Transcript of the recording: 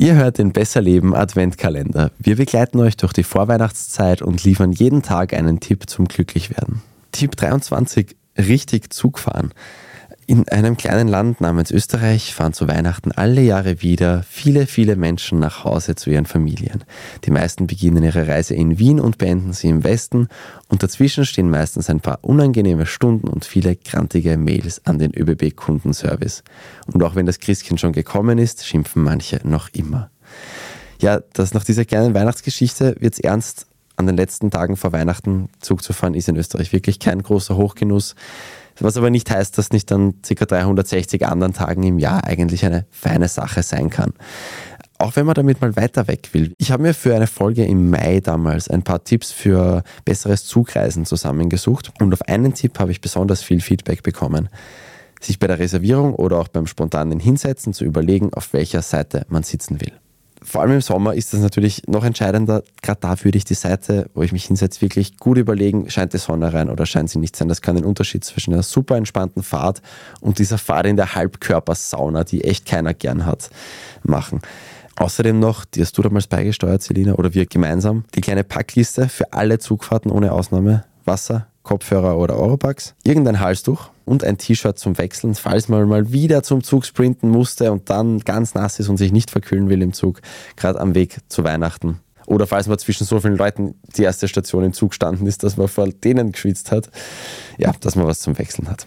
Ihr hört den Besser Leben Adventkalender. Wir begleiten euch durch die Vorweihnachtszeit und liefern jeden Tag einen Tipp zum Glücklichwerden. Tipp 23: Richtig Zug fahren. In einem kleinen Land namens Österreich fahren zu Weihnachten alle Jahre wieder viele, viele Menschen nach Hause zu ihren Familien. Die meisten beginnen ihre Reise in Wien und beenden sie im Westen und dazwischen stehen meistens ein paar unangenehme Stunden und viele grantige Mails an den ÖBB-Kundenservice. Und auch wenn das Christkind schon gekommen ist, schimpfen manche noch immer. Ja, das nach dieser kleinen Weihnachtsgeschichte wird's ernst. An den letzten Tagen vor Weihnachten Zug zu fahren ist in Österreich wirklich kein großer Hochgenuss. Was aber nicht heißt, dass nicht an ca. 360 anderen Tagen im Jahr eigentlich eine feine Sache sein kann. Auch wenn man damit mal weiter weg will. Ich habe mir für eine Folge im Mai damals ein paar Tipps für besseres Zugreisen zusammengesucht und auf einen Tipp habe ich besonders viel Feedback bekommen. Sich bei der Reservierung oder auch beim spontanen Hinsetzen zu überlegen, auf welcher Seite man sitzen will vor allem im Sommer ist das natürlich noch entscheidender. Gerade da würde ich die Seite, wo ich mich hinsetze, wirklich gut überlegen, scheint die Sonne rein oder scheint sie nicht sein. Das kann den Unterschied zwischen einer super entspannten Fahrt und dieser Fahrt in der Halbkörpersauna, die echt keiner gern hat, machen. Außerdem noch, die hast du damals beigesteuert, Selina, oder wir gemeinsam, die kleine Packliste für alle Zugfahrten ohne Ausnahme. Wasser, Kopfhörer oder Europax, irgendein Halstuch und ein T-Shirt zum Wechseln, falls man mal wieder zum Zug sprinten musste und dann ganz nass ist und sich nicht verkühlen will im Zug, gerade am Weg zu Weihnachten. Oder falls man zwischen so vielen Leuten die erste Station im Zug standen ist, dass man vor denen geschwitzt hat. Ja, dass man was zum Wechseln hat.